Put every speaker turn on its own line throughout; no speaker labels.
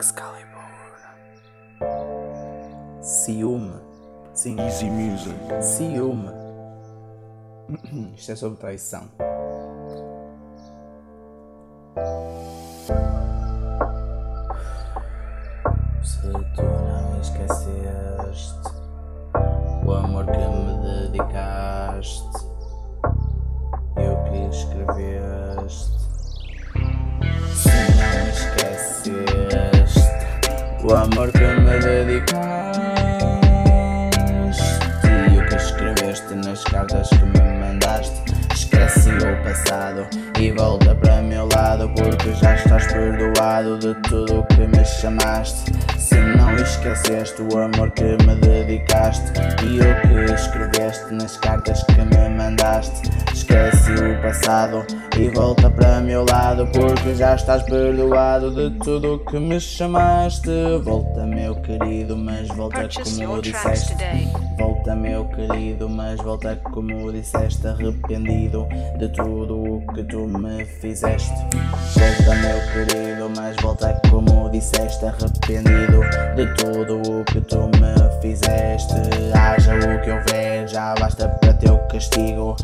Excalibur. Ciúme. Sim.
Easy Music.
Ciúme. Isto é sobre traição. Se tu não esqueceste o amor que me dedicaste e o que escreveste. Se não esqueceste o amor que me dedicaste e o que escreveste nas cartas que me mandaste. Esquece o passado e volta para meu lado porque já estás perdoado de tudo o que me chamaste. Se não esqueceste o amor que me dedicaste e o que escreveste nas cartas que me mandaste. Passado e volta para meu lado porque já estás perdoado de tudo o que me chamaste. Volta, meu querido, mas volta como disseste. Volta, meu querido, mas volta como disseste, arrependido de tudo o que tu me fizeste. Volta, meu querido, mas volta como disseste, arrependido de tudo o que tu me fizeste. Haja o que houver, já basta para teu castigo.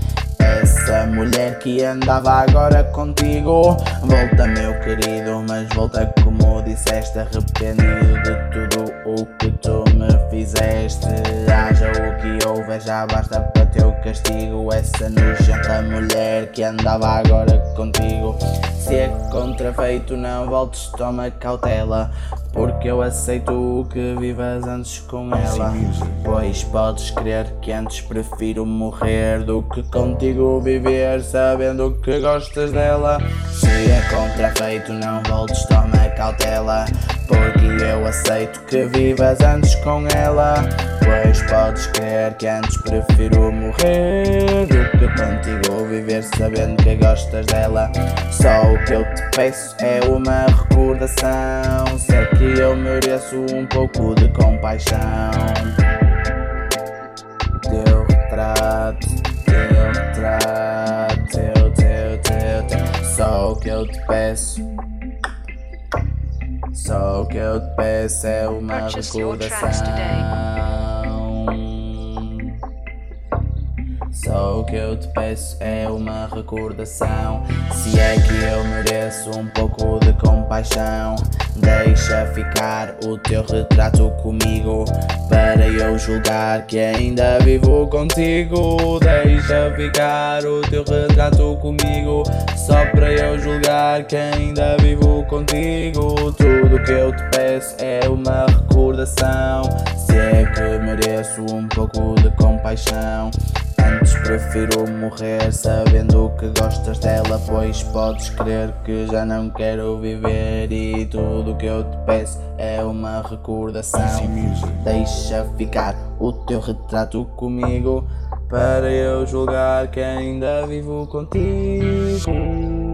Essa mulher que andava agora contigo. Volta, meu querido, mas volta como disseste, arrependido de tudo o que tu me fizeste. Haja o que houver, já basta para teu castigo. Essa nojenta mulher que andava agora contigo. Se é contrafeito, não voltes, toma cautela. Porque eu aceito o que vivas antes com ela.
music.
Pois podes crer que antes prefiro morrer do que contigo viver sabendo que gostas dela. Se é contrafeito, não voltes, toma cautela. Porque eu aceito que vivas antes com ela. Pois podes crer que antes prefiro morrer do que contigo viver sabendo que gostas dela. Só o que eu te peço é uma recordação. Sei que eu mereço um pouco de compaixão. Teu retrato, teu retrato, teu, teu, teu, teu. Só o que eu te peço. Só o que eu te peço é uma recordação. Só o que eu te peço é uma recordação. Se é que eu mereço um pouco de compaixão, deixa ficar o teu retrato comigo. Para eu julgar que ainda vivo contigo. Deixa ficar o teu retrato comigo. Só para eu julgar que ainda vivo contigo. Tudo que eu te peço é uma recordação. Se é que mereço um pouco de compaixão. Antes prefiro morrer sabendo que gostas dela, pois podes crer que já não quero viver e tudo que eu te peço é uma recordação. Deixa ficar o teu retrato comigo para eu julgar que ainda vivo contigo.